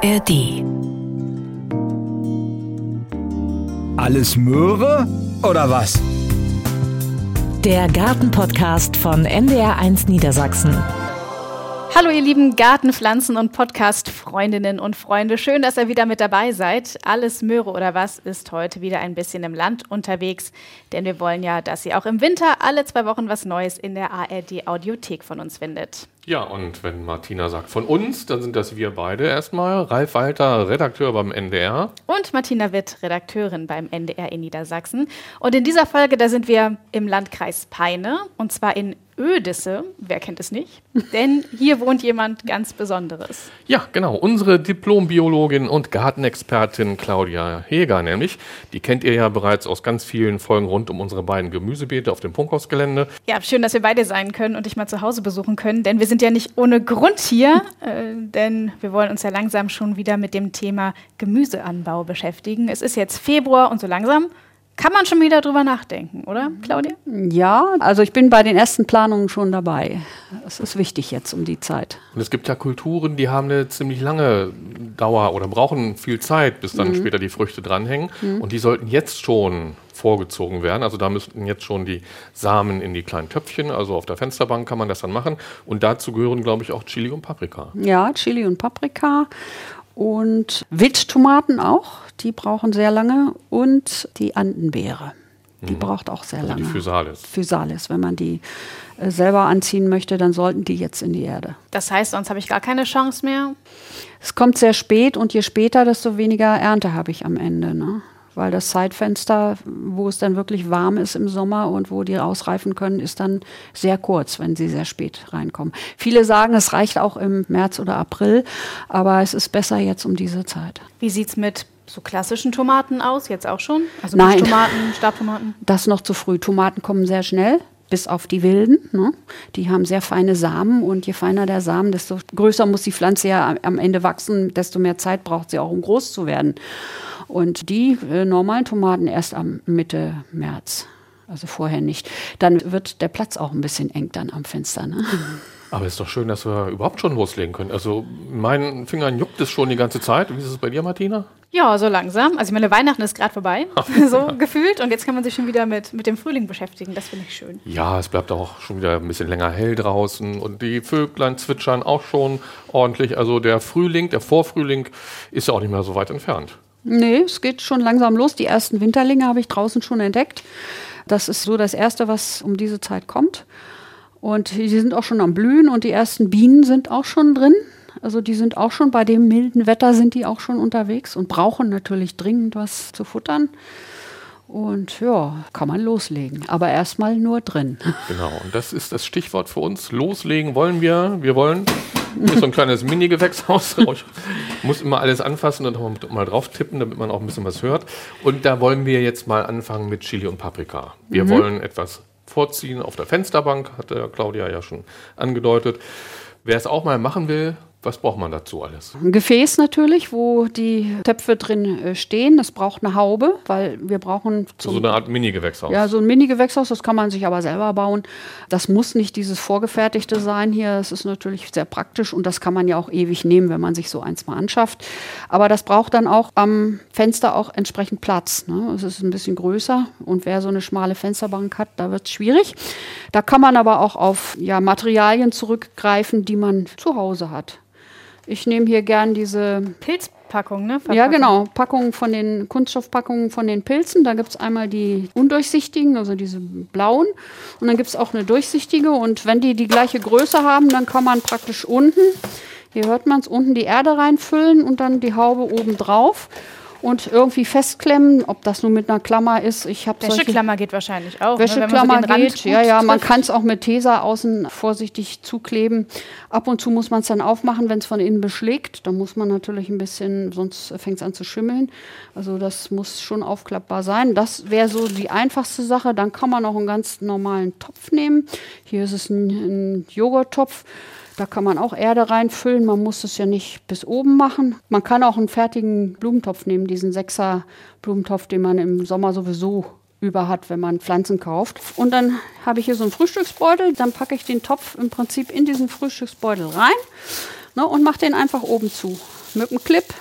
ARD. Alles Möhre oder was? Der Gartenpodcast von NDR1 Niedersachsen. Hallo ihr lieben Gartenpflanzen und Podcast-Freundinnen und Freunde. Schön, dass ihr wieder mit dabei seid. Alles Möhre oder was ist heute wieder ein bisschen im Land unterwegs, denn wir wollen ja, dass ihr auch im Winter alle zwei Wochen was Neues in der ARD Audiothek von uns findet. Ja, und wenn Martina sagt von uns, dann sind das wir beide erstmal. Ralf Walter, Redakteur beim NDR. Und Martina Witt, Redakteurin beim NDR in Niedersachsen. Und in dieser Folge, da sind wir im Landkreis Peine und zwar in Ödisse, wer kennt es nicht? Denn hier wohnt jemand ganz Besonderes. Ja, genau. Unsere Diplombiologin und Gartenexpertin Claudia Heger nämlich. Die kennt ihr ja bereits aus ganz vielen Folgen rund um unsere beiden Gemüsebeete auf dem Prunkhausgelände. Ja, schön, dass wir beide sein können und dich mal zu Hause besuchen können, denn wir sind ja nicht ohne Grund hier, äh, denn wir wollen uns ja langsam schon wieder mit dem Thema Gemüseanbau beschäftigen. Es ist jetzt Februar und so langsam kann man schon wieder drüber nachdenken, oder, Claudia? Ja, also ich bin bei den ersten Planungen schon dabei. Das ist wichtig jetzt um die Zeit. Und es gibt ja Kulturen, die haben eine ziemlich lange Dauer oder brauchen viel Zeit, bis dann mhm. später die Früchte dranhängen. Mhm. Und die sollten jetzt schon vorgezogen werden. Also da müssten jetzt schon die Samen in die kleinen Töpfchen, also auf der Fensterbank kann man das dann machen. Und dazu gehören, glaube ich, auch Chili und Paprika. Ja, Chili und Paprika und Wildtomaten auch die brauchen sehr lange und die Andenbeere. Die mhm. braucht auch sehr also lange. Die Physalis. Physalis. Wenn man die äh, selber anziehen möchte, dann sollten die jetzt in die Erde. Das heißt, sonst habe ich gar keine Chance mehr? Es kommt sehr spät und je später, desto weniger Ernte habe ich am Ende. Ne? Weil das Zeitfenster, wo es dann wirklich warm ist im Sommer und wo die ausreifen können, ist dann sehr kurz, wenn sie sehr spät reinkommen. Viele sagen, es reicht auch im März oder April, aber es ist besser jetzt um diese Zeit. Wie sieht es mit so klassischen Tomaten aus, jetzt auch schon? Also Nein. Tomaten, Stabtomaten? Das noch zu früh. Tomaten kommen sehr schnell, bis auf die wilden. Ne? Die haben sehr feine Samen und je feiner der Samen, desto größer muss die Pflanze ja am Ende wachsen, desto mehr Zeit braucht sie auch, um groß zu werden. Und die äh, normalen Tomaten erst am Mitte März. Also vorher nicht. Dann wird der Platz auch ein bisschen eng dann am Fenster. Ne? Aber es ist doch schön, dass wir überhaupt schon loslegen können. Also meinen Fingern juckt es schon die ganze Zeit. Wie ist es bei dir, Martina? Ja, so langsam. Also ich meine, Weihnachten ist gerade vorbei, so gefühlt. Und jetzt kann man sich schon wieder mit, mit dem Frühling beschäftigen. Das finde ich schön. Ja, es bleibt auch schon wieder ein bisschen länger hell draußen. Und die Vöglein zwitschern auch schon ordentlich. Also der Frühling, der Vorfrühling ist ja auch nicht mehr so weit entfernt. Nee, es geht schon langsam los. Die ersten Winterlinge habe ich draußen schon entdeckt. Das ist so das Erste, was um diese Zeit kommt. Und die sind auch schon am Blühen und die ersten Bienen sind auch schon drin. Also die sind auch schon bei dem milden Wetter sind die auch schon unterwegs und brauchen natürlich dringend was zu futtern. Und ja, kann man loslegen, aber erstmal nur drin. Genau, und das ist das Stichwort für uns. Loslegen wollen wir. Wir wollen hier ist so ein kleines Mini-Gewächshaus. Ich muss immer alles anfassen und mal drauf tippen, damit man auch ein bisschen was hört. Und da wollen wir jetzt mal anfangen mit Chili und Paprika. Wir mhm. wollen etwas vorziehen auf der Fensterbank, hat der Claudia ja schon angedeutet. Wer es auch mal machen will, was braucht man dazu alles? Ein Gefäß natürlich, wo die Töpfe drin äh, stehen. Das braucht eine Haube, weil wir brauchen so eine Art Mini-Gewächshaus. Ja, so ein Mini-Gewächshaus, das kann man sich aber selber bauen. Das muss nicht dieses vorgefertigte sein hier. Das ist natürlich sehr praktisch und das kann man ja auch ewig nehmen, wenn man sich so eins mal anschafft. Aber das braucht dann auch am Fenster auch entsprechend Platz. Ne? Es ist ein bisschen größer und wer so eine schmale Fensterbank hat, da wird es schwierig. Da kann man aber auch auf ja, Materialien zurückgreifen, die man zu Hause hat. Ich nehme hier gern diese Pilzpackung, ne? Verpackung. Ja, genau. Packungen von den Kunststoffpackungen von den Pilzen. Da gibt es einmal die undurchsichtigen, also diese blauen. Und dann gibt es auch eine durchsichtige. Und wenn die die gleiche Größe haben, dann kann man praktisch unten, hier hört man es, unten die Erde reinfüllen und dann die Haube oben drauf und irgendwie festklemmen, ob das nun mit einer Klammer ist. Ich habe Wäscheklammer geht wahrscheinlich auch. Wäscheklammer ne, so geht, ja, ja. Man kann es auch mit Tesa außen vorsichtig zukleben. Ab und zu muss man es dann aufmachen, wenn es von innen beschlägt. Da muss man natürlich ein bisschen, sonst fängt es an zu schimmeln. Also das muss schon aufklappbar sein. Das wäre so die einfachste Sache. Dann kann man auch einen ganz normalen Topf nehmen. Hier ist es ein, ein Joghurttopf. Da kann man auch Erde reinfüllen. Man muss es ja nicht bis oben machen. Man kann auch einen fertigen Blumentopf nehmen, diesen Sechser Blumentopf, den man im Sommer sowieso über hat, wenn man Pflanzen kauft. Und dann habe ich hier so einen Frühstücksbeutel. Dann packe ich den Topf im Prinzip in diesen Frühstücksbeutel rein ne, und mache den einfach oben zu. Mückenclip.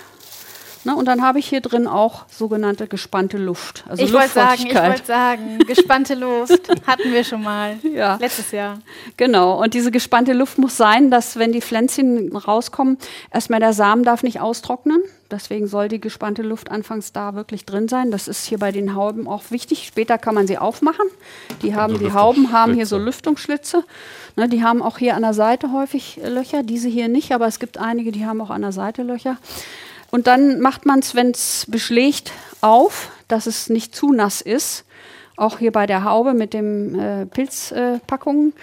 Ne, und dann habe ich hier drin auch sogenannte gespannte Luft. Also ich wollte sagen, ich wollte sagen, gespannte Luft hatten wir schon mal. Ja. Letztes Jahr. Genau, und diese gespannte Luft muss sein, dass wenn die Pflänzchen rauskommen, erstmal der Samen darf nicht austrocknen. Deswegen soll die gespannte Luft anfangs da wirklich drin sein. Das ist hier bei den Hauben auch wichtig. Später kann man sie aufmachen. Die haben, So die Hauben haben hier so Lüftungsschlitze. Ne, die haben auch hier an der Seite häufig Löcher. Diese hier nicht, aber es gibt einige, die haben auch an der Seite Löcher. Und dann macht man es, wenn es beschlägt, auf, dass es nicht zu nass ist. Auch hier bei der Haube mit dem äh, Pilzpackungen.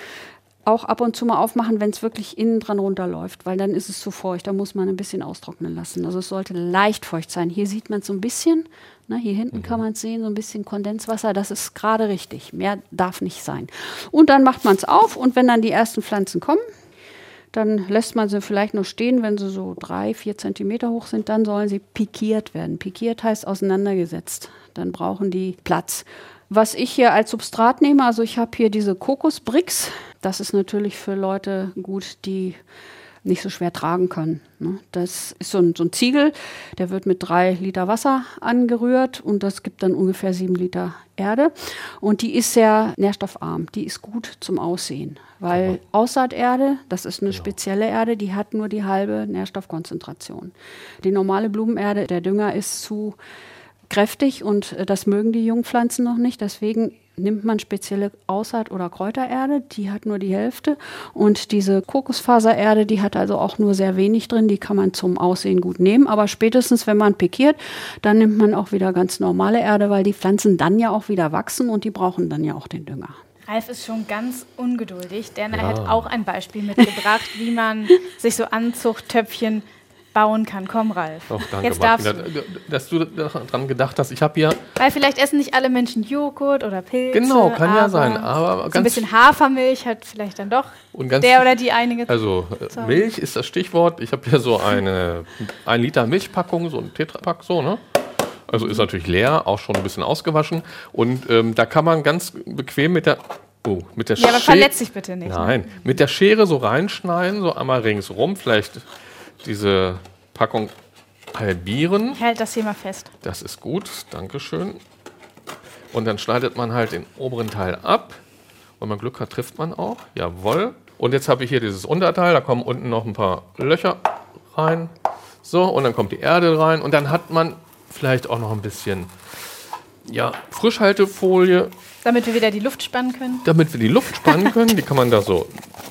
auch ab und zu mal aufmachen, wenn es wirklich innen dran runterläuft, weil dann ist es zu feucht. Da muss man ein bisschen austrocknen lassen. Also es sollte leicht feucht sein. Hier sieht man es so ein bisschen. Ne, hier hinten kann man es sehen, so ein bisschen Kondenswasser. Das ist gerade richtig. Mehr darf nicht sein. Und dann macht man es auf und wenn dann die ersten Pflanzen kommen, dann lässt man sie vielleicht noch stehen, wenn sie so drei, vier Zentimeter hoch sind. Dann sollen sie pikiert werden. Pikiert heißt auseinandergesetzt. Dann brauchen die Platz. Was ich hier als Substrat nehme, also ich habe hier diese Kokosbricks. Das ist natürlich für Leute gut, die nicht so schwer tragen können. Ne? Das ist so ein, so ein Ziegel, der wird mit drei Liter Wasser angerührt und das gibt dann ungefähr sieben Liter Erde. Und die ist sehr nährstoffarm, die ist gut zum Aussehen, weil Aussaaterde, das ist eine spezielle Erde, die hat nur die halbe Nährstoffkonzentration. Die normale Blumenerde, der Dünger ist zu kräftig und äh, das mögen die Jungpflanzen noch nicht. Deswegen nimmt man spezielle Aussaat- oder Kräutererde, die hat nur die Hälfte. Und diese Kokosfasererde, die hat also auch nur sehr wenig drin, die kann man zum Aussehen gut nehmen. Aber spätestens, wenn man pikiert, dann nimmt man auch wieder ganz normale Erde, weil die Pflanzen dann ja auch wieder wachsen und die brauchen dann ja auch den Dünger. Ralf ist schon ganz ungeduldig, denn er hat auch ein Beispiel mitgebracht, wie man sich so Anzuchttöpfchen bauen kann. Komm, Ralf. Doch, danke, Jetzt darfst du. dass du daran gedacht hast. Ich habe hier, Weil vielleicht essen nicht alle Menschen Joghurt oder Pilze. genau, kann ja sein, aber So ein bisschen Hafermilch hat vielleicht dann doch der oder die einige. Also äh, Milch ist das Stichwort. Ich habe hier so eine 1 Liter Milchpackung, so ein Tetrapack, so, ne? Also ist natürlich leer, auch schon ein bisschen ausgewaschen. Und ähm, da kann man ganz bequem mit der, oh, mit der ja, aber Schere, verletz dich bitte nicht. Ne? nein, mit der Schere so reinschneiden, so einmal ringsrum, vielleicht diese Packung halbieren. Hält das hier mal fest. Das ist gut, Dankeschön. Und dann schneidet man halt den oberen Teil ab. Wenn man Glück hat, trifft man auch. Jawohl. Und jetzt habe ich hier dieses Unterteil, da kommen unten noch ein paar Löcher rein. So, und dann kommt die Erde rein. Und dann hat man vielleicht auch noch ein bisschen ja, Frischhaltefolie, Damit wir wieder die Luft spannen können. damit wir die Luft spannen können. Die kann man da so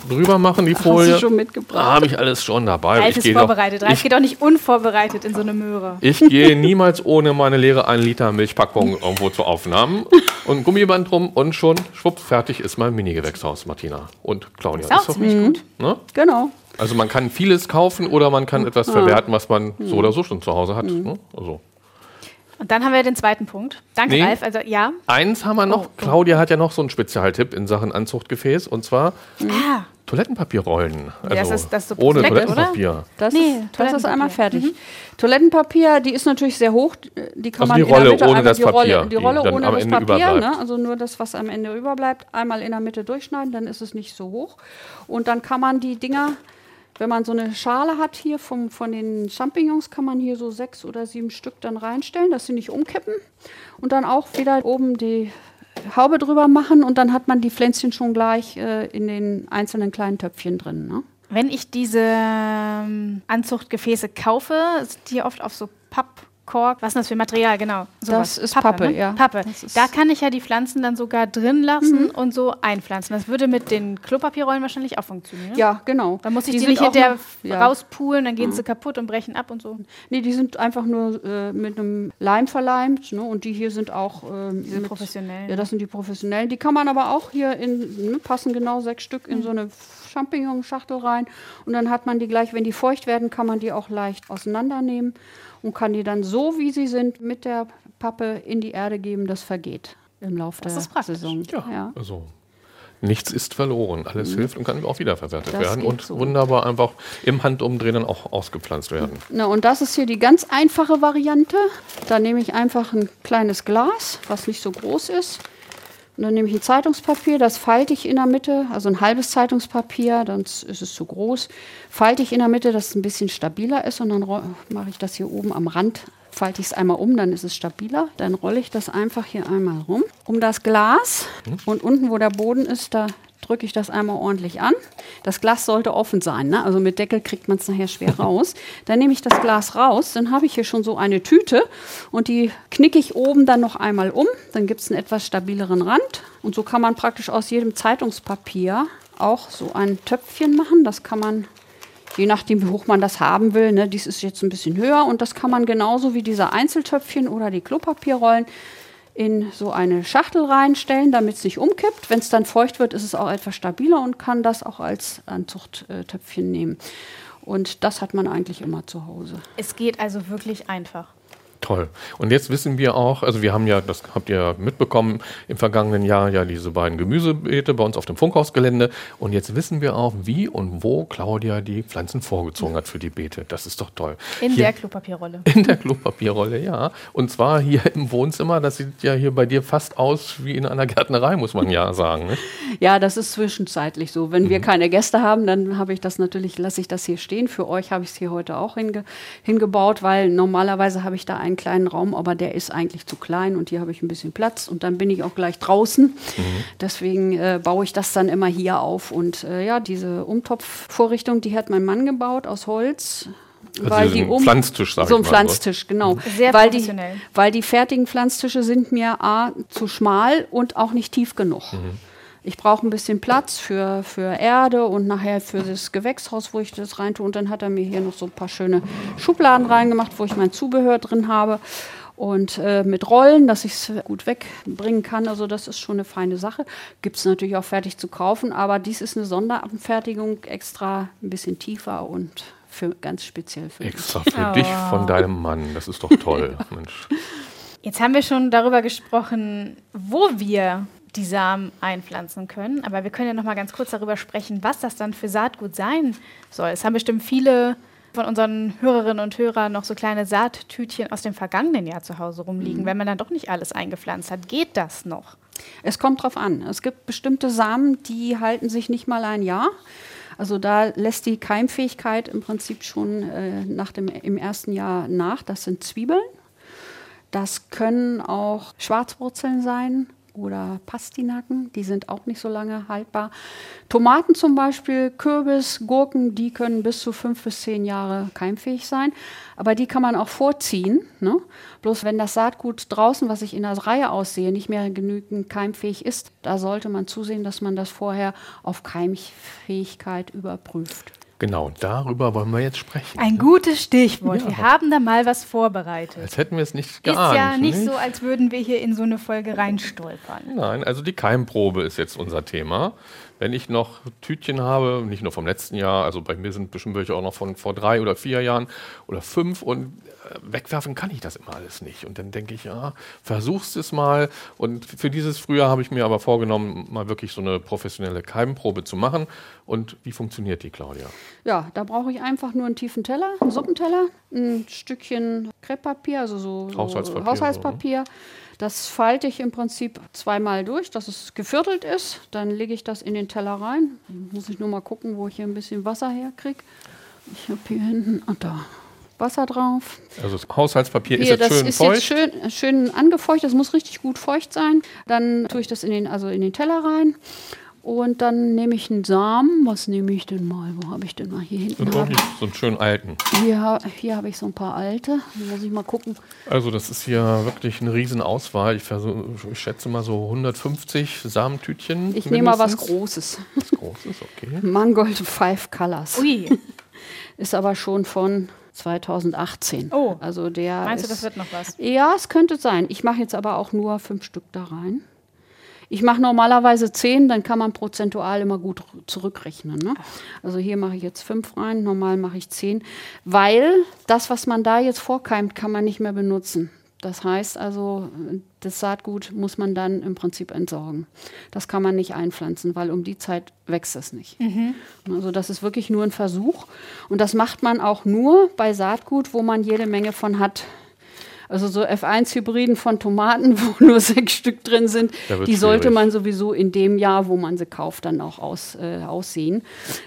drüber machen, die Hast Folie. du schon mitgebracht? Habe ich alles schon dabei. Ralf ich ist gehe doch, vorbereitet. Ralf ich geht doch nicht unvorbereitet in so eine Möhre. Ich gehe niemals ohne meine leere 1 Liter Milchpackung irgendwo zu Aufnahmen und ein Gummiband drum und schon schwupp, fertig ist mein Mini-Gewächshaus, Martina. Und Claudia. Ist auch Ist doch- ziemlich gut. ne? Genau. Also man kann vieles kaufen oder man kann etwas verwerten, was man so oder so schon zu Hause hat. Ne? Also. Und dann haben wir den zweiten Punkt. Danke, Nee. Ralf. Also ja. Eins haben wir noch, Oh, oh. Claudia hat ja noch so einen Spezialtipp in Sachen Anzuchtgefäß und zwar Ah, Toilettenpapierrollen. Also Das ist- das ist so ohne perfekt, Toilettenpapier. Das, Nee, ist, das ist Toilettenpapier. einmal fertig. Toilettenpapier, die ist natürlich sehr hoch. Die kann Also man die in der Rolle Mitte ohne das die Rolle, Papier, die die Rolle dann ohne am das Ende Papier, überbleibt. ne? also nur das, was am Ende überbleibt, einmal in der Mitte durchschneiden, dann ist es nicht so hoch. Und dann kann man die Dinger, wenn man so eine Schale hat hier vom, von den Champignons, kann man hier so sechs oder sieben Stück dann reinstellen, dass sie nicht umkippen. Und dann auch wieder oben die Haube drüber machen und dann hat man die Pflänzchen schon gleich äh, in den einzelnen kleinen Töpfchen drin. Ne? wenn ich diese ähm, Anzuchtgefäße kaufe, sind die oft auf so Pappkork. Was ist das für Material? Genau. sowas. Das ist Pappe, ne? ja. Pappe. Da kann ich ja die Pflanzen dann sogar drin lassen und so einpflanzen. Das würde mit den Klopapierrollen wahrscheinlich auch funktionieren. Ja, genau. Dann muss ich die, sind nicht hinterher ja. rauspulen, dann gehen sie kaputt und brechen ab und so. Nee, die sind einfach nur äh, mit einem Leim verleimt. Ne? Und die hier sind auch ähm, Diese mit, professionellen. Ja, das sind die professionellen. Die kann man aber auch hier in, ne, passen genau sechs Stück Mhm. in so eine Champignon-Schachtel rein. Und dann hat man die gleich, wenn die feucht werden, kann man die auch leicht auseinandernehmen und kann die dann so, wie sie sind, mit der Pappe in die Erde geben. Das vergeht im Laufe Das der ist praktisch. Saison. Ja, also nichts ist verloren. Alles hilft und kann auch wiederverwertet Das werden und so. wunderbar einfach im Handumdrehen dann auch ausgepflanzt werden. Na, und das ist hier die ganz einfache Variante. Da nehme ich einfach ein kleines Glas, was nicht so groß ist. Und dann nehme ich ein Zeitungspapier, das falte ich in der Mitte, also ein halbes Zeitungspapier, dann ist es zu groß. Falte ich in der Mitte, dass es ein bisschen stabiler ist und dann mache ich das hier oben am Rand, falte ich es einmal um, dann ist es stabiler. Dann rolle ich das einfach hier einmal rum um das Glas und unten, wo der Boden ist, da drücke ich das einmal ordentlich an. Das Glas sollte offen sein, ne? also mit Deckel kriegt man es nachher schwer raus. Dann nehme ich das Glas raus, dann habe ich hier schon so eine Tüte und die knicke ich oben dann noch einmal um. Dann gibt es einen etwas stabileren Rand und so kann man praktisch aus jedem Zeitungspapier auch so ein Töpfchen machen. Das kann man je nachdem, wie hoch man das haben will. Ne? Dies ist jetzt ein bisschen höher und das kann man genauso wie diese Einzeltöpfchen oder die Klopapierrollen in so eine Schachtel reinstellen, damit es nicht umkippt. Wenn es dann feucht wird, ist es auch etwas stabiler und kann das auch als Anzuchttöpfchen nehmen. Und das hat man eigentlich immer zu Hause. Es geht also wirklich einfach. Toll. Und jetzt wissen wir auch, also wir haben ja, das habt ihr mitbekommen, im vergangenen Jahr ja diese beiden Gemüsebeete bei uns auf dem Funkhausgelände. Und jetzt wissen wir auch, wie und wo Claudia die Pflanzen vorgezogen hat für die Beete. Das ist doch toll. In hier, der Klopapierrolle. In der Klopapierrolle, ja. Und zwar hier im Wohnzimmer. Das sieht ja hier bei dir fast aus wie in einer Gärtnerei, muss man ja sagen. Ne? Ja, das ist zwischenzeitlich so. Wenn mhm. wir keine Gäste haben, dann habe ich das natürlich, lasse ich das hier stehen. Für euch habe ich es hier heute auch hinge hingebaut, weil normalerweise habe ich da ein einen kleinen Raum, aber der ist eigentlich zu klein und hier habe ich ein bisschen Platz und dann bin ich auch gleich draußen. Mhm. Deswegen äh, baue ich das dann immer hier auf. Und äh, ja, diese Umtopfvorrichtung, die hat mein Mann gebaut aus Holz. Also weil die um Pflanztisch, sag so ein Pflanztisch, genau. Sehr weil die, weil die fertigen Pflanztische sind mir a zu schmal und auch nicht tief genug. Mhm. Ich brauche ein bisschen Platz für, für Erde und nachher für das Gewächshaus, wo ich das rein tue. Und dann hat er mir hier noch so ein paar schöne Schubladen reingemacht, wo ich mein Zubehör drin habe. Und äh, mit Rollen, dass ich es gut wegbringen kann. Also das ist schon eine feine Sache. Gibt es natürlich auch fertig zu kaufen, aber dies ist eine Sonderanfertigung, extra ein bisschen tiefer und für, ganz speziell für Extra mich. für oh. dich von deinem Mann. Das ist doch toll. Mensch. Jetzt haben wir schon darüber gesprochen, wo wir die Samen einpflanzen können. Aber wir können ja noch mal ganz kurz darüber sprechen, was das dann für Saatgut sein soll. Es haben bestimmt viele von unseren Hörerinnen und Hörern noch so kleine Saattütchen aus dem vergangenen Jahr zu Hause rumliegen, mhm. wenn man dann doch nicht alles eingepflanzt hat. Geht das noch? Es kommt drauf an. Es gibt bestimmte Samen, die halten sich nicht mal ein Jahr. Also da lässt die Keimfähigkeit im Prinzip schon äh, nach dem, im ersten Jahr nach. Das sind Zwiebeln. Das können auch Schwarzwurzeln sein oder Pastinaken, die sind auch nicht so lange haltbar. Tomaten zum Beispiel, Kürbis, Gurken, die können bis zu fünf bis zehn Jahre keimfähig sein. Aber die kann man auch vorziehen. Ne? Bloß wenn das Saatgut draußen, was ich in der Reihe aussehe, nicht mehr genügend keimfähig ist, da sollte man zusehen, dass man das vorher auf Keimfähigkeit überprüft. Genau, darüber wollen wir jetzt sprechen. Ein gutes Stichwort. Ja. Wir haben da mal was vorbereitet. Als hätten wir es nicht geahnt. Ist ja nicht, nicht, so, als würden wir hier in so eine Folge reinstolpern. Nein, also die Keimprobe ist jetzt unser Thema. Wenn ich noch Tütchen habe, nicht nur vom letzten Jahr, also bei mir sind bestimmt welche auch noch von vor drei oder vier Jahren oder fünf und wegwerfen kann ich das immer alles nicht. Und dann denke ich, ja, versuchst es mal. Und für dieses Frühjahr habe ich mir aber vorgenommen, mal wirklich so eine professionelle Keimprobe zu machen. Und wie funktioniert die, Claudia? Ja, da brauche ich einfach nur einen tiefen Teller, einen Suppenteller, ein Stückchen Krepppapier, also so, so Haushaltspapier. Haushaltspapier. So, ne? Das falte ich im Prinzip zweimal durch, dass es geviertelt ist. Dann lege ich das in den Teller rein. Muss ich nur mal gucken, wo ich hier ein bisschen Wasser herkriege. Ich habe hier hinten, und da Wasser drauf. Also das Haushaltspapier Hier, ist jetzt schön ist feucht? Jetzt schön, schön angefeuchtet, das muss richtig gut feucht sein. Dann tue ich das in den, also in den Teller rein. Und dann nehme ich einen Samen. Was nehme ich denn mal? Wo habe ich denn mal hier hinten? So, so einen schönen alten. Hier, hier habe ich so ein paar alte. Da muss ich mal gucken. Also das ist hier wirklich eine Riesenauswahl. Ich, versuch, ich schätze mal so 150 Samentütchen. Ich nehme mal was Großes. Was Großes, okay. Mangold Five Colors. Ui. Ist aber schon von 2018. Oh, also der meinst ist, du, das wird noch was? Ja, es könnte sein. Ich mache jetzt aber auch nur fünf Stück da rein. Ich mache normalerweise zehn, dann kann man prozentual immer gut zurückrechnen. Ne? Also hier mache ich jetzt fünf rein, normal mache ich zehn, weil das, was man da jetzt vorkeimt, kann man nicht mehr benutzen. Das heißt also, das Saatgut muss man dann im Prinzip entsorgen. Das kann man nicht einpflanzen, weil um die Zeit wächst es nicht. Mhm. Also das ist wirklich nur ein Versuch. Und das macht man auch nur bei Saatgut, wo man jede Menge von hat. Also so F1-Hybriden von Tomaten, wo nur sechs Stück drin sind, die sollte schwierig. man sowieso in dem Jahr, wo man sie kauft, dann auch aus, äh, aussehen.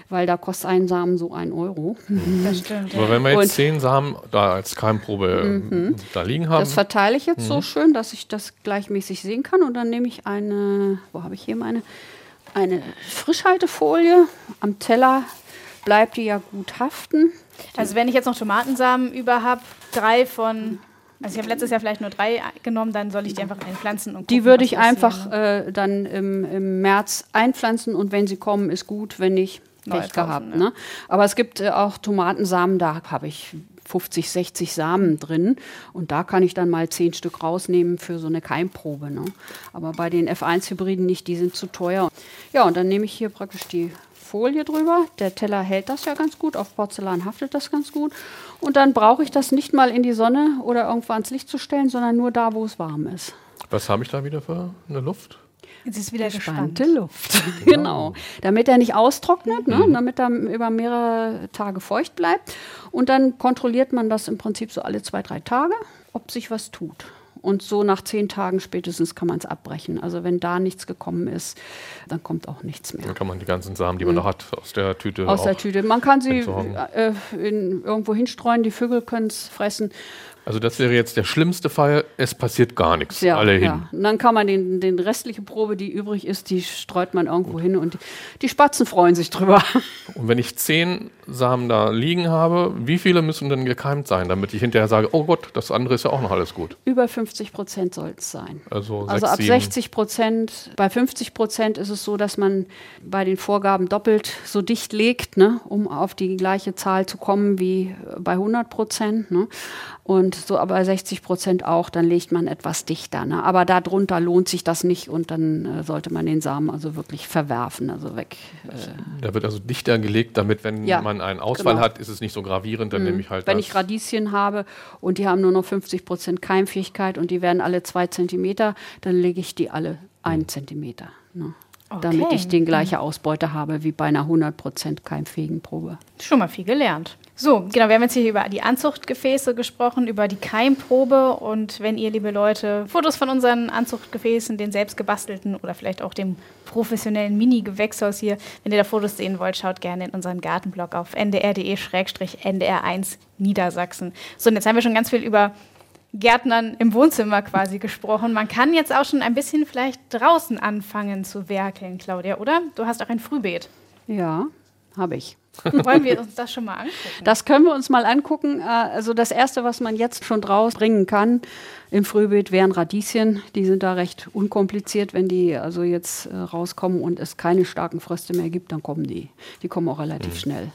Weil da kostet ein Samen so ein Euro. Das stimmt. Aber Ja. wenn wir jetzt Und- Mhm. zehn Samen da als Keimprobe äh, da liegen haben, Das verteile ich jetzt Mhm. so schön, dass ich das gleichmäßig sehen kann. Und dann nehme ich eine, wo habe ich hier meine, eine Frischhaltefolie. Am Teller bleibt die ja gut haften. Also wenn ich jetzt noch Tomatensamen über habe, drei von, also ich habe letztes Jahr vielleicht nur drei genommen, dann soll ich die einfach einpflanzen und Die gucken, würde was ich einfach äh, dann im, im März einpflanzen und wenn sie kommen, ist gut, wenn nicht, Pech gehabt. Ne? Aber es gibt äh, auch Tomatensamen, da habe ich 50, 60 Samen drin und da kann ich dann mal 10 Stück rausnehmen für so eine Keimprobe. Ne? Aber bei den F1-Hybriden nicht, die sind zu teuer. Ja, und dann nehme ich hier praktisch die Folie drüber. Der Teller hält das ja ganz gut, auf Porzellan haftet das ganz gut. Und dann brauche ich das nicht mal in die Sonne oder irgendwo ans Licht zu stellen, sondern nur da, wo es warm ist. was habe ich da wieder für eine Luft? Jetzt ist wieder gespannt. Spannte Luft. genau. Damit er nicht austrocknet, ne? damit er über mehrere Tage feucht bleibt. Und dann kontrolliert man das im Prinzip so alle zwei, drei Tage, ob sich was tut. Und so nach zehn Tagen spätestens kann man es abbrechen. Also wenn da nichts gekommen ist, dann kommt auch nichts mehr. Dann kann man die ganzen Samen, die man noch hat, aus der Tüte Mhm. Aus der Tüte. Man kann sie äh, in, irgendwo hinstreuen, die Vögel können es fressen. Also das wäre jetzt der schlimmste Fall, es passiert gar nichts, Ja, alle hin. ja. Und dann kann man den, den restliche Probe, die übrig ist, die streut man irgendwo hin und die, die Spatzen freuen sich drüber. Und wenn ich zehn Samen da liegen habe, wie viele müssen denn gekeimt sein, damit ich hinterher sage, oh Gott, das andere ist ja auch noch alles gut. Über 50 Prozent soll es sein. Also, Also ab sieben. 60 Prozent, bei 50 Prozent ist es so, dass man bei den Vorgaben doppelt so dicht legt, ne, um auf die gleiche Zahl zu kommen wie bei 100 Prozent. Ne. Und so aber 60 Prozent auch, dann legt man etwas dichter. Ne. Aber darunter lohnt sich das nicht und dann äh, sollte man den Samen also wirklich verwerfen, also weg. Äh, Da wird also dichter gelegt, damit, wenn Ja, man einen Ausfall genau. hat, ist es nicht so gravierend, dann nehme ich halt Wenn ich Radieschen habe und die haben nur noch 50 Prozent Keimfähigkeit und die werden alle zwei Zentimeter, dann lege ich die alle ein Zentimeter. Ne? Damit Okay. ich die gleiche Ausbeute habe wie bei einer 100 Prozent keimfähigen Probe. Schon mal viel gelernt. So, genau, wir haben jetzt hier über die Anzuchtgefäße gesprochen, über die Keimprobe. Und wenn ihr, liebe Leute, Fotos von unseren Anzuchtgefäßen, den selbst gebastelten oder vielleicht auch dem professionellen Mini-Gewächshaus hier, wenn ihr da Fotos sehen wollt, schaut gerne in unseren Gartenblog auf ndr.de-ndr1 Niedersachsen. So, und jetzt haben wir schon ganz viel über Gärtnern im Wohnzimmer quasi gesprochen. Man kann jetzt auch schon ein bisschen vielleicht draußen anfangen zu werkeln, Claudia, oder? Du hast auch ein Frühbeet. Ja, habe ich. Wollen wir uns das schon mal angucken? Das können wir uns mal angucken. Äh, Also das Erste, was man jetzt schon draus bringen kann im Frühbeet, wären Radieschen. Die sind da recht unkompliziert. Wenn die also jetzt äh, rauskommen und es keine starken Fröste mehr gibt, dann kommen die. Die kommen auch relativ schnell.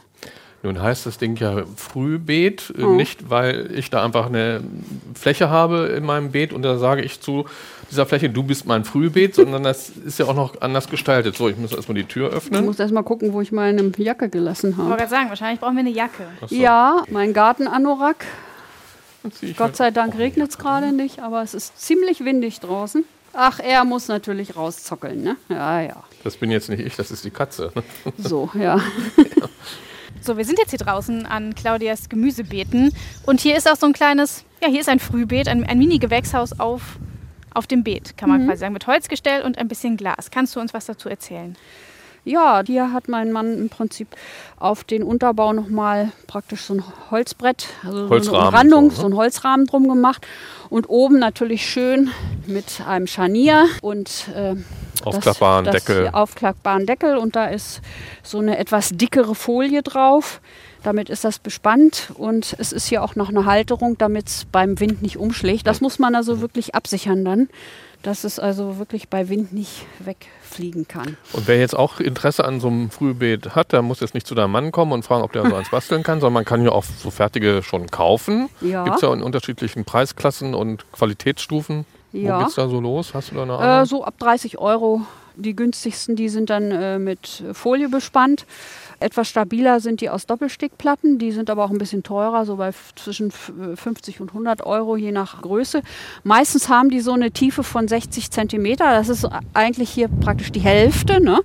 Nun heißt das Ding ja Frühbeet, Mhm. nicht weil ich da einfach eine Fläche habe in meinem Beet und da sage ich zu dieser Fläche, du bist mein Frühbeet, sondern das ist ja auch noch anders gestaltet. So, ich muss erstmal die Tür Ich öffnen. muss erst mal gucken, wo ich meine Jacke gelassen Ich wollte habe. gerade sagen, wahrscheinlich brauchen wir eine Jacke. Achso, Ja, mein Gartenanorak. ich Gott halt- sei Dank regnet es gerade nicht, aber es ist ziemlich windig draußen. Ach, er muss natürlich rauszockeln, ne? Ja, ja. Das bin jetzt nicht ich, das ist die Katze. ne? So, ja. So, wir sind jetzt hier draußen an Claudias Gemüsebeeten und hier ist auch so ein kleines, ja, hier ist ein Frühbeet, ein, ein Mini-Gewächshaus auf, auf dem Beet, kann man quasi sagen, mit Holzgestell und ein bisschen Glas. Kannst du uns was dazu erzählen? Ja, hier hat mein Mann im Prinzip auf den Unterbau nochmal praktisch so ein Holzbrett, also so Holzrahmen eine Umrandung, so, ne? so einen Holzrahmen drum gemacht. Und oben natürlich schön mit einem Scharnier und äh, Aufklappbaren das, Deckel. Das, aufklappbaren Deckel und da ist so eine etwas dickere Folie drauf. Damit ist das bespannt und es ist hier auch noch eine Halterung, damit es beim Wind nicht umschlägt. Das muss man also wirklich absichern dann, dass es also wirklich bei Wind nicht wegfliegen kann. Und wer jetzt auch Interesse an so einem Frühbeet hat, der muss jetzt nicht zu deinem Mann kommen und fragen, ob der so eins basteln kann, sondern man kann hier auch so fertige schon kaufen. Ja. Gibt es ja in unterschiedlichen Preisklassen und Qualitätsstufen. Wo Ja. geht's da so los? Hast du da eine Ahnung? Äh, so ab 30 Euro. Die günstigsten, die sind dann äh, mit Folie bespannt. Etwas stabiler sind die aus Doppelstickplatten. Die sind aber auch ein bisschen teurer, so bei zwischen f- 50 und 100 Euro je nach Größe. Meistens haben die so eine Tiefe von 60 Zentimeter. Das ist eigentlich hier praktisch die Hälfte. Ne?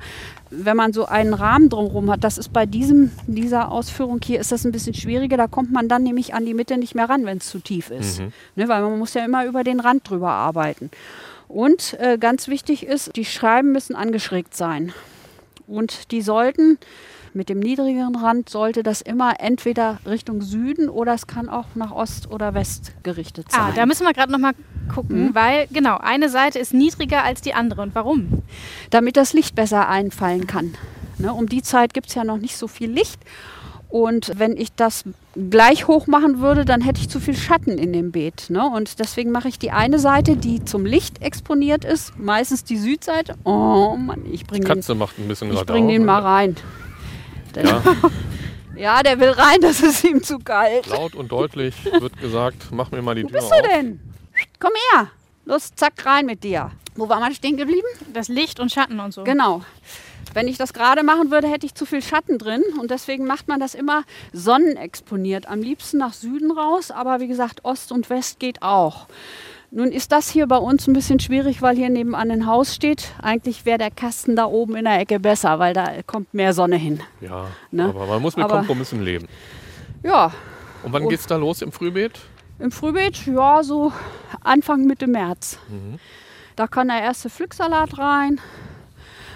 wenn man so einen Rahmen drumherum hat, das ist bei diesem, dieser Ausführung hier, ist das ein bisschen schwieriger. Da kommt man dann nämlich an die Mitte nicht mehr ran, wenn es zu tief ist. Mhm. Ne, weil man muss ja immer über den Rand drüber arbeiten. Und äh, ganz wichtig ist, die Scheiben müssen angeschrägt sein. Und die sollten mit dem niedrigeren Rand sollte das immer entweder Richtung Süden oder es kann auch nach Ost oder West gerichtet sein. Ah, da müssen wir gerade noch mal gucken, weil genau, eine Seite ist niedriger als die andere. Und warum? damit das Licht besser einfallen kann. Ne, um die Zeit gibt es ja noch nicht so viel Licht. Und wenn ich das gleich hoch machen würde, dann hätte ich zu viel Schatten in dem Beet. Ne? Und deswegen mache ich die eine Seite, die zum Licht exponiert ist, meistens die Südseite. Oh Mann, ich bringe den, Katze macht ein bisschen ich bring den mal rein. Der, Ja, ja, der will rein, das ist ihm zu kalt. laut und deutlich wird gesagt, mach mir mal die Wo Tür bist auf. du denn? Komm her. Los, zack, rein mit dir. Wo war man stehen geblieben? Das Licht und Schatten und so. Genau. Wenn ich das gerade machen würde, hätte ich zu viel Schatten drin und deswegen macht man das immer sonnenexponiert. Am liebsten nach Süden raus, aber wie gesagt, Ost und West geht auch. Nun ist das hier bei uns ein bisschen schwierig, weil hier nebenan ein Haus steht. Eigentlich wäre der Kasten da oben in der Ecke besser, weil da kommt mehr Sonne hin. Ja, Ne? aber man muss mit Aber- Kompromissen leben. Ja, Und wann Und- geht's da los im Frühbeet? im Frühbeet, ja, so Anfang Mitte März. Da kann der erste Pflücksalat rein.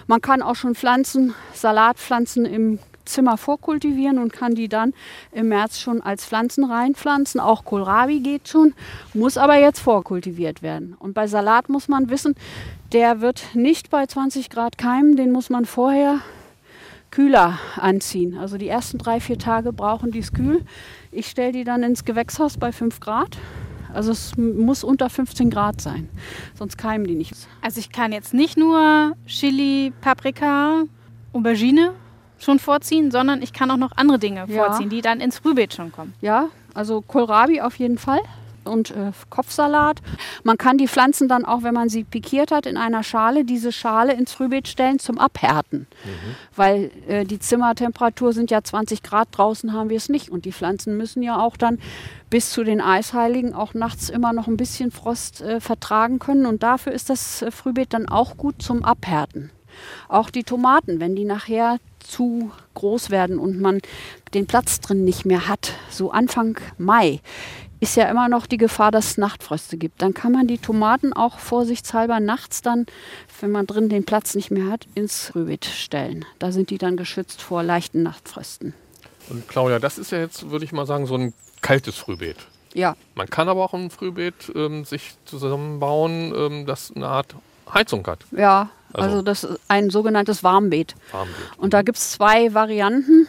Man kann auch schon Pflanzen, Salatpflanzen im Zimmer vorkultivieren und kann die dann im März schon als Pflanzen reinpflanzen. Auch Kohlrabi geht schon, muss aber jetzt vorkultiviert werden. Und bei Salat muss man wissen, der wird nicht bei 20 Grad keimen, den muss man vorher kühler anziehen. Also die ersten drei, vier Tage brauchen die es kühl. Ich stelle die dann ins Gewächshaus bei 5 Grad. Also es muss unter 15 Grad sein, sonst keimen die nicht. Also ich kann jetzt nicht nur Chili, Paprika, Aubergine schon vorziehen, sondern ich kann auch noch andere Dinge Ja. vorziehen, die dann ins Frühbeet schon kommen. Ja, also Kohlrabi auf jeden Fall und äh, Kopfsalat. Man kann die Pflanzen dann auch, wenn man sie pikiert hat, in einer Schale, diese Schale ins Frühbeet stellen zum Abhärten. Weil äh, die Zimmertemperatur sind ja 20 Grad, draußen haben wir es nicht. Und die Pflanzen müssen ja auch dann bis zu den Eisheiligen auch nachts immer noch ein bisschen Frost äh, vertragen können. Und dafür ist das äh, Frühbeet dann auch gut zum Abhärten. Auch die Tomaten, wenn die nachher zu groß werden und man den Platz drin nicht mehr hat, so Anfang Mai, ist ja immer noch die Gefahr, dass es Nachtfröste gibt. Dann kann man die Tomaten auch vorsichtshalber nachts dann, wenn man drin den Platz nicht mehr hat, ins Rübit stellen. Da sind die dann geschützt vor leichten Nachtfrösten. Und Claudia, das ist ja jetzt, würde ich mal sagen, so ein kaltes Frühbeet. Ja, Man kann aber auch ein Frühbeet ähm, sich zusammenbauen, ähm, das eine Art Heizung hat. ja. Also- Also, das ist ein sogenanntes Warmbeet. Warmbeet. Und da gibt es zwei Varianten.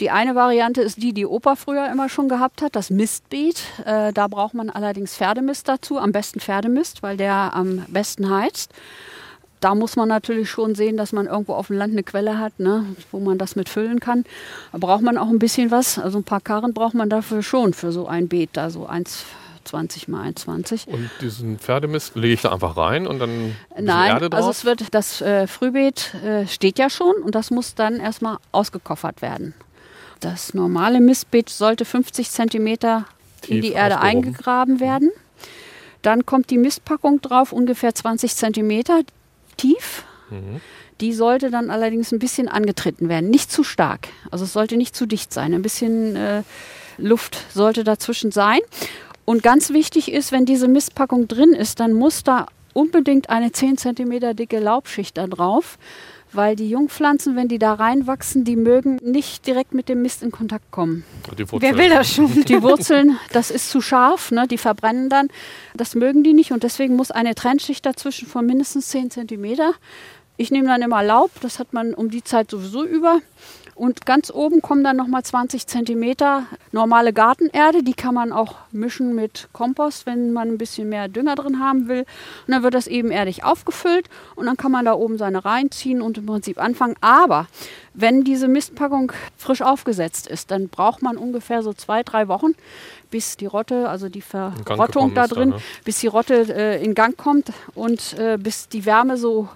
Die eine Variante ist die, die Opa früher immer schon gehabt hat, das Mistbeet. Äh, da braucht man allerdings Pferdemist dazu, am besten Pferdemist, weil der am besten heizt. Da muss man natürlich schon sehen, dass man irgendwo auf dem Land eine Quelle hat, ne, wo man das mit füllen kann. Da braucht man auch ein bisschen was. Also ein paar Karren braucht man dafür schon für so ein Beet, da so 1,20 mal 1,20. Und diesen Pferdemist lege ich da einfach rein und dann Nein, Erde drauf. also es wird das äh, Frühbeet äh, steht ja schon und das muss dann erstmal ausgekoffert werden. Das normale Mistbeet sollte 50 Zentimeter in die Erde eingegraben werden. Dann kommt die Mistpackung drauf, ungefähr 20 Zentimeter tief. Mhm. Die sollte dann allerdings ein bisschen angetreten werden, nicht zu stark. Also es sollte nicht zu dicht sein. Ein bisschen äh, Luft sollte dazwischen sein. Und ganz wichtig ist, wenn diese Mistpackung drin ist, dann muss da unbedingt eine 10 cm dicke Laubschicht da drauf, weil die Jungpflanzen, wenn die da reinwachsen, die mögen nicht direkt mit dem Mist in Kontakt kommen. Die Wer Wurzeln. will das schon? Die Wurzeln, das ist zu scharf, ne? die verbrennen dann. Das mögen die nicht und deswegen muss eine Trennschicht dazwischen von mindestens 10 cm. Ich nehme dann immer Laub, das hat man um die Zeit sowieso über. Und ganz oben kommen dann nochmal 20 cm normale Gartenerde. Die kann man auch mischen mit Kompost, wenn man ein bisschen mehr Dünger drin haben will. Und dann wird das ebenerdig aufgefüllt und dann kann man da oben seine reinziehen und im Prinzip anfangen. Aber wenn diese Mistpackung frisch aufgesetzt ist, dann braucht man ungefähr so zwei, drei Wochen, bis die Rotte, also die Verrottung da drin, ne? bis die Rotte äh, in Gang kommt und äh, bis die Wärme so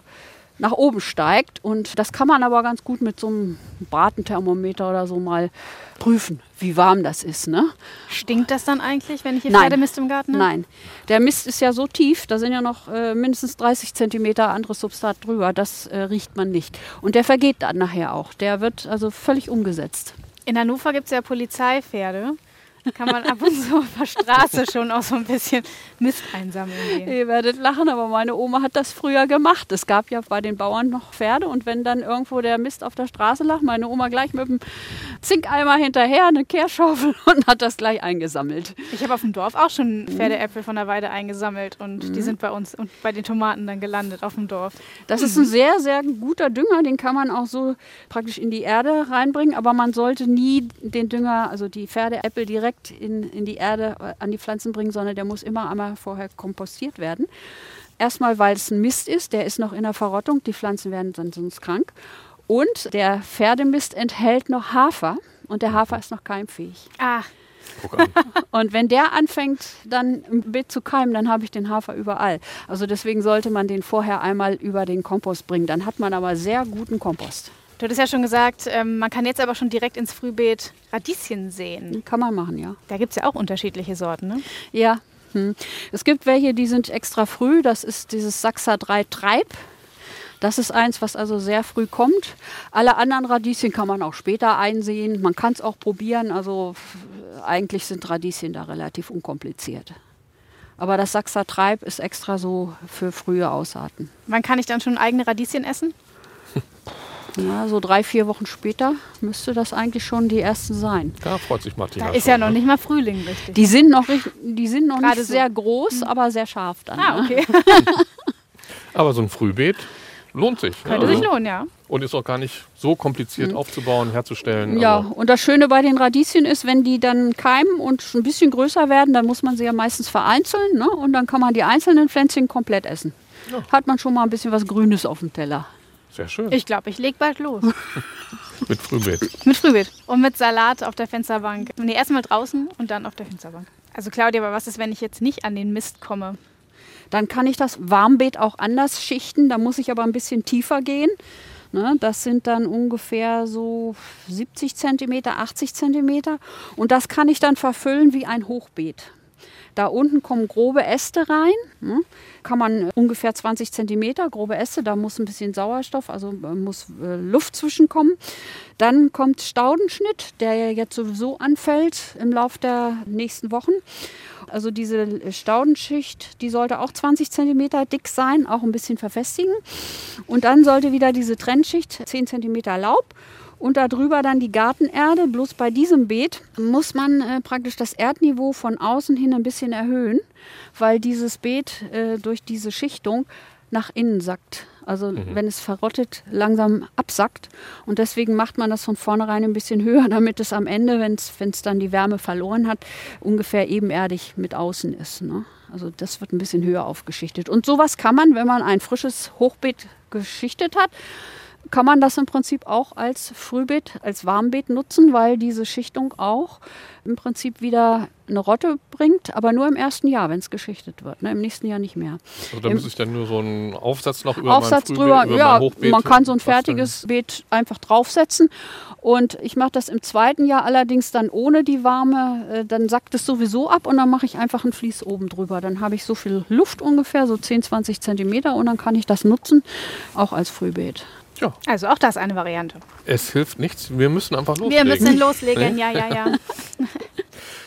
nach oben steigt. Und das kann man aber ganz gut mit so einem Bratenthermometer oder so mal prüfen, wie warm das ist. Ne? Stinkt das dann eigentlich, wenn ich hier Nein. Pferdemist im Garten habe? Nein, der Mist ist ja so tief, da sind ja noch äh, mindestens 30 Zentimeter anderes Substrat drüber. Das äh, riecht man nicht. Und der vergeht dann nachher auch. Der wird also völlig umgesetzt. In Hannover gibt es ja Polizeipferde. Kann man ab und zu auf der Straße schon auch so ein bisschen Mist einsammeln gehen. Ihr werdet lachen, aber meine Oma hat das früher gemacht. Es gab ja bei den Bauern noch Pferde und wenn dann irgendwo der Mist auf der Straße lag, meine Oma gleich mit dem Zinkeimer hinterher, eine Kehrschaufel und hat das gleich eingesammelt. Ich habe auf dem Dorf auch schon Pferdeäpfel von der Weide eingesammelt und Mhm. die sind bei uns und bei den Tomaten dann gelandet auf dem Dorf. Das ist ein sehr, sehr guter Dünger, den kann man auch so praktisch in die Erde reinbringen, aber man sollte nie den Dünger, also die Pferdeäpfel direkt in, in die Erde äh, an die Pflanzen bringen, sondern der muss immer einmal vorher kompostiert werden. Erstmal, weil es ein Mist ist, der ist noch in der Verrottung, die Pflanzen werden dann sonst krank. Und der Pferdemist enthält noch Hafer und der Hafer ist noch keimfähig. Ah. Und wenn der anfängt, dann im Beet zu keimen, dann habe ich den Hafer überall. Also deswegen sollte man den vorher einmal über den Kompost bringen. Dann hat man aber sehr guten Kompost. Du hattest ja schon gesagt, ähm, man kann jetzt aber schon direkt ins Frühbeet Radieschen sehen. Kann man machen, ja. Da gibt es ja auch unterschiedliche Sorten, ne? Ja. Hm. Es gibt welche, die sind extra früh. Das ist dieses Saxa 3 Treib. Das ist eins, was also sehr früh kommt. Alle anderen Radieschen kann man auch später einsehen. Man kann es auch probieren. Also eigentlich sind Radieschen da relativ unkompliziert. Aber das Saxa Treib ist extra so für frühe Aussaaten. Wann kann ich dann schon eigene Radieschen essen? Ja, so drei, vier Wochen später müsste das eigentlich schon die ersten sein. Da freut sich Martina. Da ist schon, ja noch ne? nicht mal Frühling, richtig. Die sind noch, die sind noch Gerade nicht so. sehr groß, aber sehr scharf dann. ah, ne? okay. Aber so ein Frühbeet lohnt sich. ne? Könnte Also- sich lohnen, ja. Und ist auch gar nicht so kompliziert aufzubauen, herzustellen. Ja, und das Schöne bei den Radieschen ist, wenn die dann keimen und ein bisschen größer werden, dann muss man sie ja meistens vereinzeln. Ne? Und dann kann man die einzelnen Pflänzchen komplett essen. Hat man schon mal ein bisschen was Grünes auf dem Teller. Sehr schön. Ich glaube, ich leg bald los. Mit Frühbeet. mit Frühbeet. Und mit Salat auf der Fensterbank. Nee, erstmal draußen und dann auf der Fensterbank. Also Claudia, aber was ist, wenn ich jetzt nicht an den Mist komme? Dann kann ich das Warmbeet auch anders schichten. Da muss ich aber ein bisschen tiefer gehen. Ne, das sind dann ungefähr so 70 Zentimeter, 80 Zentimeter. Und das kann ich dann verfüllen wie ein Hochbeet. Da unten kommen grobe Äste rein. Ne? Kann man ungefähr 20 Zentimeter grobe Äste, da muss ein bisschen Sauerstoff, also äh, muss äh, Luft zwischenkommen. Dann kommt Staudenschnitt, der ja jetzt sowieso anfällt im Laufe der nächsten Wochen. Also diese Staudenschicht, die sollte auch 20 Zentimeter dick sein, auch ein bisschen verfestigen. Und dann sollte wieder diese Trennschicht 10 Zentimeter Laub und darüber dann die Gartenerde. Bloß bei diesem Beet muss man äh, praktisch das Erdniveau von außen hin ein bisschen erhöhen, weil dieses Beet äh, durch diese Schichtung nach innen sackt. Also wenn es verrottet, langsam absackt. Und deswegen macht man das von vornherein ein bisschen höher, damit es am Ende, wenn es dann die Wärme verloren hat, ungefähr ebenerdig mit außen ist. Ne? Also das wird ein bisschen höher aufgeschichtet. Und sowas kann man, wenn man ein frisches Hochbeet geschichtet hat, kann man das im Prinzip auch als Frühbeet, als Warmbeet nutzen, weil diese Schichtung auch im Prinzip wieder eine Rotte bringt, aber nur im ersten Jahr, wenn es geschichtet wird. Ne? Im nächsten Jahr nicht mehr. Also da Im- muss ich dann nur so einen Aufsatz noch über Aufsatz mein Frühbeet, drüber, über ja, Hochbeet man kann so ein fertiges Beet einfach draufsetzen. Und ich mache das im zweiten Jahr allerdings dann ohne die warme, äh, dann sackt es sowieso ab und dann mache ich einfach ein Vlies oben drüber. Dann habe ich so viel Luft ungefähr, so 10, 20 Zentimeter und dann kann ich das nutzen, auch als Frühbeet. Ja, Also auch das eine Variante. es hilft nichts. Wir müssen einfach Wir loslegen. müssen loslegen, ja, ja, ja.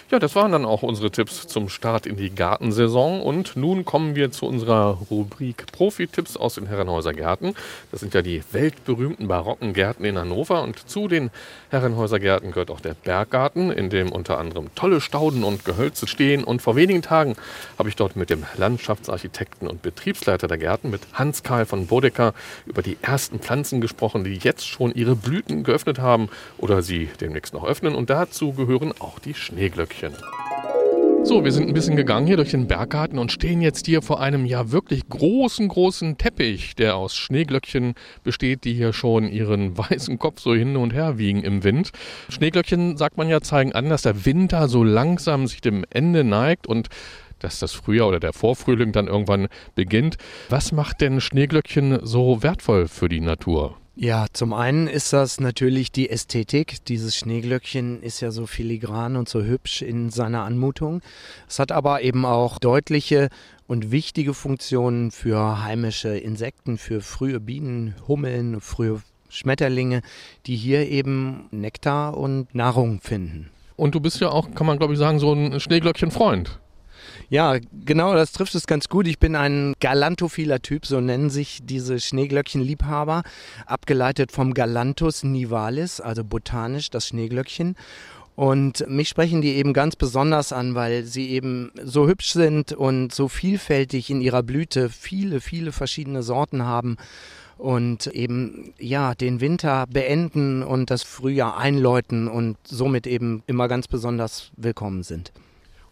Ja, das waren dann auch unsere Tipps zum Start in die Gartensaison. Und nun kommen wir zu unserer Rubrik Profi-Tipps aus den Herrenhäuser Gärten. Das sind ja die weltberühmten barocken Gärten in Hannover. Und zu den Herrenhäuser Gärten gehört auch der Berggarten, in dem unter anderem tolle Stauden und Gehölze stehen. Und vor wenigen Tagen habe ich dort mit dem Landschaftsarchitekten und Betriebsleiter der Gärten, mit Hans-Karl von Bodecker, über die ersten Pflanzen gesprochen, die jetzt schon ihre Blüten geöffnet haben oder sie demnächst noch öffnen. Und dazu gehören auch die Schneeglöckchen. So, wir sind ein bisschen gegangen hier durch den Berggarten und stehen jetzt hier vor einem ja wirklich großen, großen Teppich, der aus Schneeglöckchen besteht, die hier schon ihren weißen Kopf so hin und her wiegen im Wind. Schneeglöckchen, sagt man ja, zeigen an, dass der Winter so langsam sich dem Ende neigt und dass das Frühjahr oder der Vorfrühling dann irgendwann beginnt. Was macht denn Schneeglöckchen so wertvoll für die Natur? Ja, zum einen ist das natürlich die Ästhetik. Dieses Schneeglöckchen ist ja so filigran und so hübsch in seiner Anmutung. Es hat aber eben auch deutliche und wichtige Funktionen für heimische Insekten, für frühe Bienen, Hummeln, frühe Schmetterlinge, die hier eben Nektar und Nahrung finden. Und du bist ja auch, kann man glaube ich sagen, so ein Schneeglöckchen-Freund. Ja, genau, das trifft es ganz gut. Ich bin ein galantophiler Typ, so nennen sich diese Schneeglöckchen-Liebhaber, abgeleitet vom Galanthus nivalis, also botanisch das Schneeglöckchen. Und mich sprechen die eben ganz besonders an, weil sie eben so hübsch sind und so vielfältig in ihrer Blüte viele, viele verschiedene Sorten haben und eben ja den Winter beenden und das Frühjahr einläuten und somit eben immer ganz besonders willkommen sind.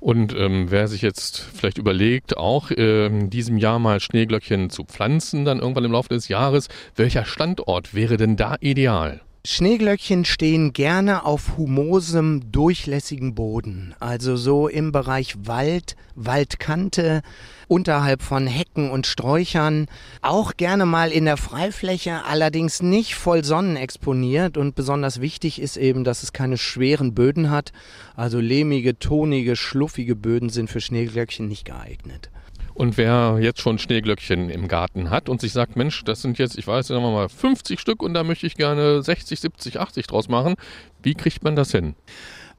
Und ähm, wer sich jetzt vielleicht überlegt, auch äh, in diesem Jahr mal Schneeglöckchen zu pflanzen, dann irgendwann im Laufe des Jahres, welcher Standort wäre denn da ideal? Schneeglöckchen stehen gerne auf humosem, durchlässigen Boden, also so im Bereich Wald, Waldkante, unterhalb von Hecken und Sträuchern, auch gerne mal in der Freifläche, allerdings nicht voll sonnenexponiert und besonders wichtig ist eben, dass es keine schweren Böden hat, also lehmige, tonige, schluffige Böden sind für Schneeglöckchen nicht geeignet. Und wer jetzt schon Schneeglöckchen im Garten hat und sich sagt, Mensch, das sind jetzt, ich weiß, sagen wir mal 50 Stück und da möchte ich gerne 60, 70, 80 draus machen, wie kriegt man das hin?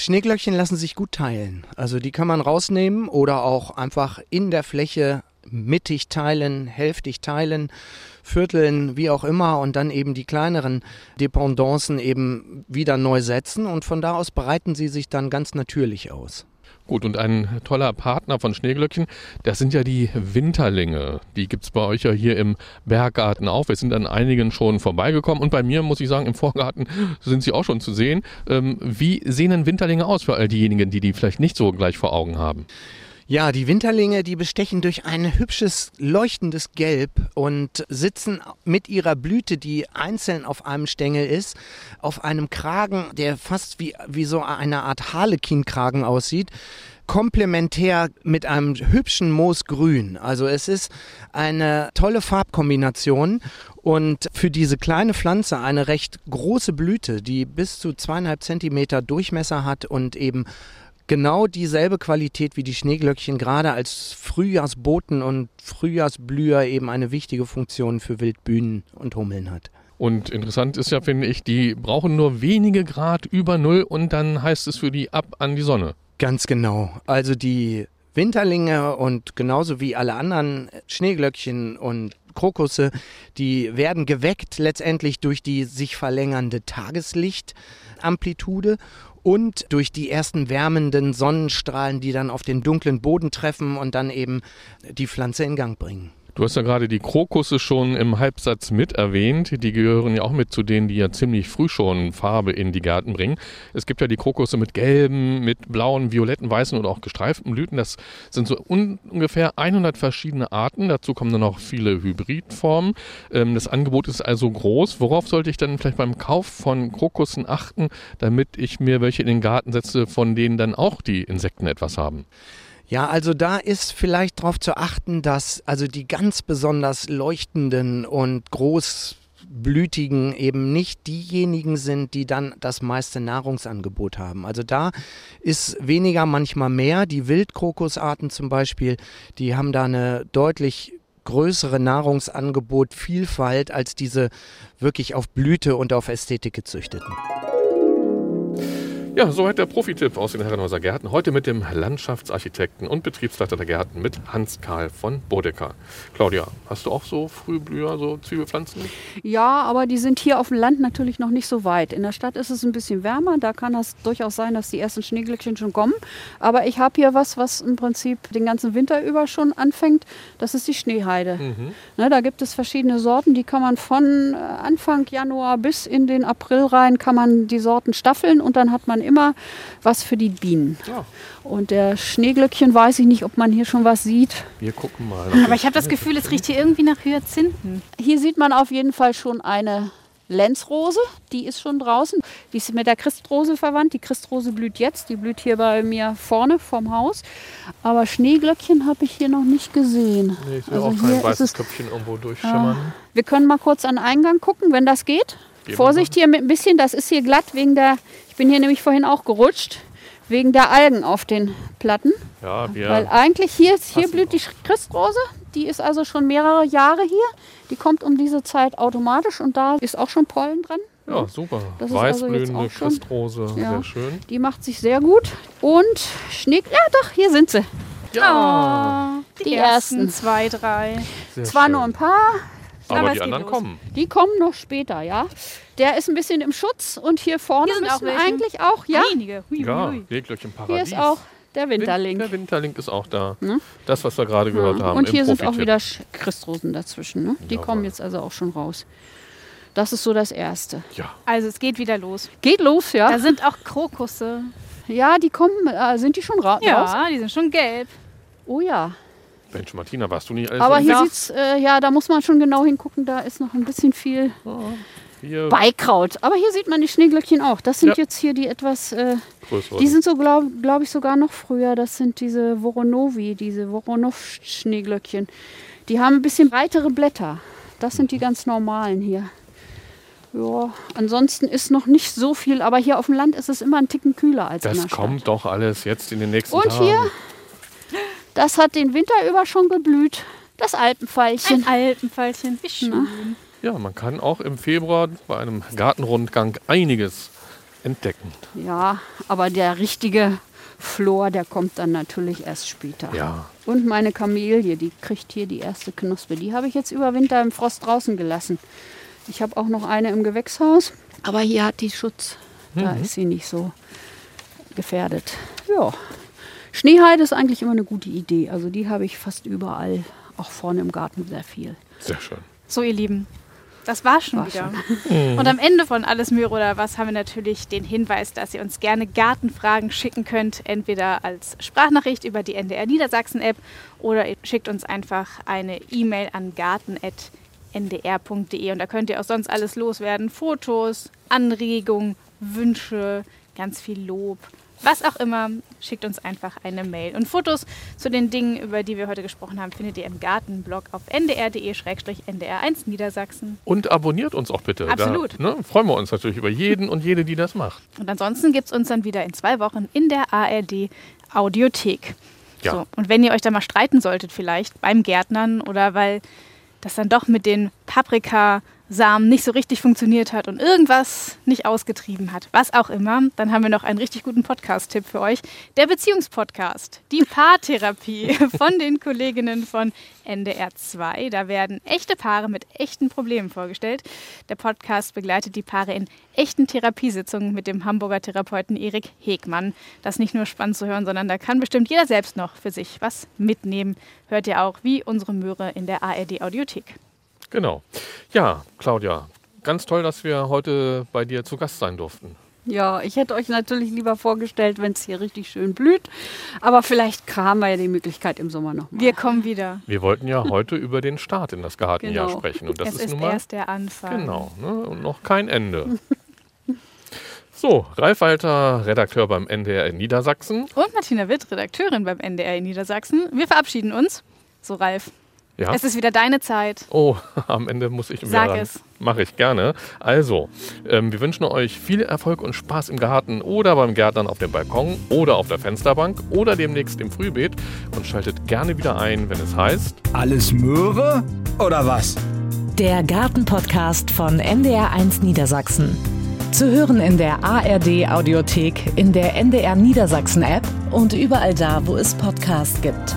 Schneeglöckchen lassen sich gut teilen. Also die kann man rausnehmen oder auch einfach in der Fläche mittig teilen, hälftig teilen, vierteln, wie auch immer und dann eben die kleineren Dependancen eben wieder neu setzen und von da aus breiten sie sich dann ganz natürlich aus. Gut, und ein toller Partner von Schneeglöckchen, das sind ja die Winterlinge. Die gibt es bei euch ja hier im Berggarten auch. Wir sind an einigen schon vorbeigekommen und bei mir, muss ich sagen, im Vorgarten sind sie auch schon zu sehen. Ähm, wie sehen denn Winterlinge aus für all diejenigen, die die vielleicht nicht so gleich vor Augen haben? Ja, die Winterlinge, die bestechen durch ein hübsches, leuchtendes Gelb und sitzen mit ihrer Blüte, die einzeln auf einem Stängel ist, auf einem Kragen, der fast wie, wie so eine Art Harlekin-Kragen aussieht komplementär mit einem hübschen Moosgrün. Also es ist eine tolle Farbkombination und für diese kleine Pflanze eine recht große Blüte, die bis zu zweieinhalb Zentimeter Durchmesser hat und eben genau dieselbe Qualität wie die Schneeglöckchen, gerade als Frühjahrsboten und Frühjahrsblüher eben eine wichtige Funktion für Wildbühnen und Hummeln hat. Und interessant ist ja, finde ich, die brauchen nur wenige Grad über Null und dann heißt es für die ab an die Sonne. Ganz genau. Also die Winterlinge und genauso wie alle anderen Schneeglöckchen und Krokusse, die werden geweckt letztendlich durch die sich verlängernde Tageslichtamplitude und durch die ersten wärmenden Sonnenstrahlen, die dann auf den dunklen Boden treffen und dann eben die Pflanze in Gang bringen. Du hast ja gerade die Krokusse schon im Halbsatz mit erwähnt. Die gehören ja auch mit zu denen, die ja ziemlich früh schon Farbe in die Gärten bringen. Es gibt ja die Krokusse mit gelben, mit blauen, violetten, weißen oder auch gestreiften Blüten. Das sind so un ungefähr 100 verschiedene Arten. Dazu kommen dann noch viele Hybridformen. Ähm, das Angebot ist also groß. Worauf sollte ich dann vielleicht beim Kauf von Krokussen achten, damit ich mir welche in den Garten setze, von denen dann auch die Insekten etwas haben? Ja, also da ist vielleicht darauf zu achten, dass also die ganz besonders leuchtenden und großblütigen eben nicht diejenigen sind, die dann das meiste Nahrungsangebot haben. Also da ist weniger manchmal mehr. Die Wildkrokusarten zum Beispiel, die haben da eine deutlich größere Nahrungsangebot, Vielfalt als diese wirklich auf Blüte und auf Ästhetik gezüchteten. Ja, soweit der Profitipp aus den Herrenhäuser Gärten. Heute mit dem Landschaftsarchitekten und Betriebsleiter der Gärten mit Hans-Karl von Bodecker. Claudia, hast du auch so Frühblüher, so Zwiebelpflanzen? Ja, aber die sind hier auf dem Land natürlich noch nicht so weit. In der Stadt ist es ein bisschen wärmer. Da kann es durchaus sein, dass die ersten Schneeglöckchen schon kommen. Aber ich habe hier was, was im Prinzip den ganzen Winter über schon anfängt. Das ist die Schneeheide. Mhm. Ne, da gibt es verschiedene Sorten. Die kann man von äh, Anfang Januar bis in den April rein, kann man die Sorten staffeln und dann hat man immer was für die Bienen. Ja. Und der Schneeglöckchen weiß ich nicht, ob man hier schon was sieht. Wir gucken mal. Aber ich habe das Gefühl, es riecht hier irgendwie nach Hyazinthen. Hier sieht man auf jeden Fall schon eine Lenzrose, die ist schon draußen. Die ist mit der Christrose verwandt. Die Christrose blüht jetzt. Die blüht hier bei mir vorne vom Haus. Aber Schneeglöckchen habe ich hier noch nicht gesehen. Nee, ich sehe Also auch hier kein ist weißes es- Köpfchen irgendwo durchschimmern. Wir können mal kurz an den Eingang gucken, wenn das geht. Gehen wir Vorsicht hier mit ein bisschen, das ist hier glatt wegen der, ich bin hier nämlich vorhin auch gerutscht, wegen der Algen auf den Platten. Ja, wir. Weil eigentlich hier, ist- hier blüht die Christrose, die ist also schon mehrere Jahre hier. Die kommt um diese Zeit automatisch und da ist auch schon Pollen dran. ja, super. Das ist also Weißblühende schon- Christrose, Ja. sehr schön. Die macht sich sehr gut. Und Schnee, ja doch, hier sind sie. Ja, die, Die ersten ersten. zwei, drei. sehr Zwar schön. nur ein paar, Aber aber die anderen los. kommen. die kommen noch später, ja. Der ist ein bisschen im Schutz und hier vorne Hier sind auch müssen welche. eigentlich auch, ja. Einige. Hui, Ja, hui, hui. Seeglöckchen Hier Paradies. ist auch der Win- Winterling. Der Winterling ist auch da. Ne? Das, was wir gerade gehört haben. Und im hier sind auch wieder Christrosen dazwischen. Ne? Die Jawohl. kommen jetzt also auch schon raus. Das ist so das Erste. Ja, Also es geht wieder los. Geht los, ja. Da sind auch Krokusse. ja, die kommen, äh, sind die schon ra raus? Ja, die sind schon gelb. Oh ja. Mensch, Martina, warst du nicht alles Aber hier Jahr? sieht's, äh, ja, da muss man schon genau hingucken, da ist noch ein bisschen viel Hier Beikraut. Aber hier sieht man die Schneeglöckchen auch. Das sind Ja. jetzt hier die etwas, äh, die sind so, glaube glaub ich, sogar noch früher. Das sind diese Voronovi, diese Voronov-Schneeglöckchen. Die haben ein bisschen breitere Blätter. Das sind die ganz normalen hier. Ja, ansonsten ist noch nicht so viel, aber hier auf dem Land ist es immer ein Ticken kühler als in das der Stadt. kommt doch alles jetzt in den nächsten Und Tagen. hier? Das hat den Winter über schon geblüht. Das Alpenfeilchen. Ein Alpenfallchen. Wie schön. Ja, man kann auch im Februar bei einem Gartenrundgang einiges entdecken. Ja, aber der richtige Flor, der kommt dann natürlich erst später. Ja, Und meine Kamelie, die kriegt hier die erste Knospe. Die habe ich jetzt über Winter im Frost draußen gelassen. Ich habe auch noch eine im Gewächshaus, aber hier hat die Schutz. Da ist sie nicht so gefährdet. Ja. Schneeheide ist eigentlich immer eine gute Idee. Also die habe ich fast überall, auch vorne im Garten sehr viel. sehr schön. So, ihr Lieben, das war schon War wieder. Und am Ende von Alles Möhre oder was haben wir natürlich den Hinweis, dass ihr uns gerne Gartenfragen schicken könnt. Entweder als Sprachnachricht über die NDR Niedersachsen-App oder ihr schickt uns einfach eine E-Mail an garten.ndr.de und da könnt ihr auch sonst alles loswerden. Fotos, Anregungen, Wünsche, ganz viel Lob. Was auch immer, schickt uns einfach eine Mail. Und Fotos zu den Dingen, über die wir heute gesprochen haben, findet ihr im Gartenblog auf ndr.de-ndr1 Niedersachsen. Und abonniert uns auch bitte. Absolut. Da, ne, freuen wir uns natürlich über jeden und jede, die das macht. Und ansonsten gibt es uns dann wieder in zwei Wochen in der ARD Audiothek. Ja. So, und wenn ihr euch da mal streiten solltet, vielleicht beim Gärtnern oder weil das dann doch mit den Paprikasamen nicht so richtig funktioniert hat und irgendwas nicht ausgetrieben hat, was auch immer, dann haben wir noch einen richtig guten Podcast-Tipp für euch. Der Beziehungspodcast, die Paartherapie von den Kolleginnen von NDR 2. Da werden echte Paare mit echten Problemen vorgestellt. Der Podcast begleitet die Paare in echten Therapiesitzungen mit dem Hamburger Therapeuten Erik Hegmann. Das ist nicht nur spannend zu hören, sondern da kann bestimmt jeder selbst noch für sich was mitnehmen. Hört ihr auch wie unsere Möhre in der ARD Audiothek. Genau. Ja, Claudia, ganz toll, dass wir heute bei dir zu Gast sein durften. Ja, ich hätte euch natürlich lieber vorgestellt, wenn es hier richtig schön blüht. Aber vielleicht haben wir ja die Möglichkeit im Sommer noch mal. Wir kommen wieder. Wir wollten ja heute über den Start in das Gartenjahr Genau. sprechen. Und das es ist, ist nun mal erst der Anfang. Genau, ne? und noch kein Ende. so, Ralf Walter, Redakteur beim NDR in Niedersachsen. Und Martina Witt, Redakteurin beim NDR in Niedersachsen. Wir verabschieden uns. So, Ralf, Ja. es ist wieder deine Zeit. Oh, am Ende muss ich Sag ran. es. Mache ich gerne. Also, ähm, wir wünschen euch viel Erfolg und Spaß im Garten oder beim Gärtnern auf dem Balkon oder auf der Fensterbank oder demnächst im Frühbeet und schaltet gerne wieder ein, wenn es heißt. Alles Möhre oder was? Der Gartenpodcast von NDR1 Niedersachsen. Zu hören in der ARD Audiothek, in der NDR Niedersachsen App und überall da, wo es Podcasts gibt.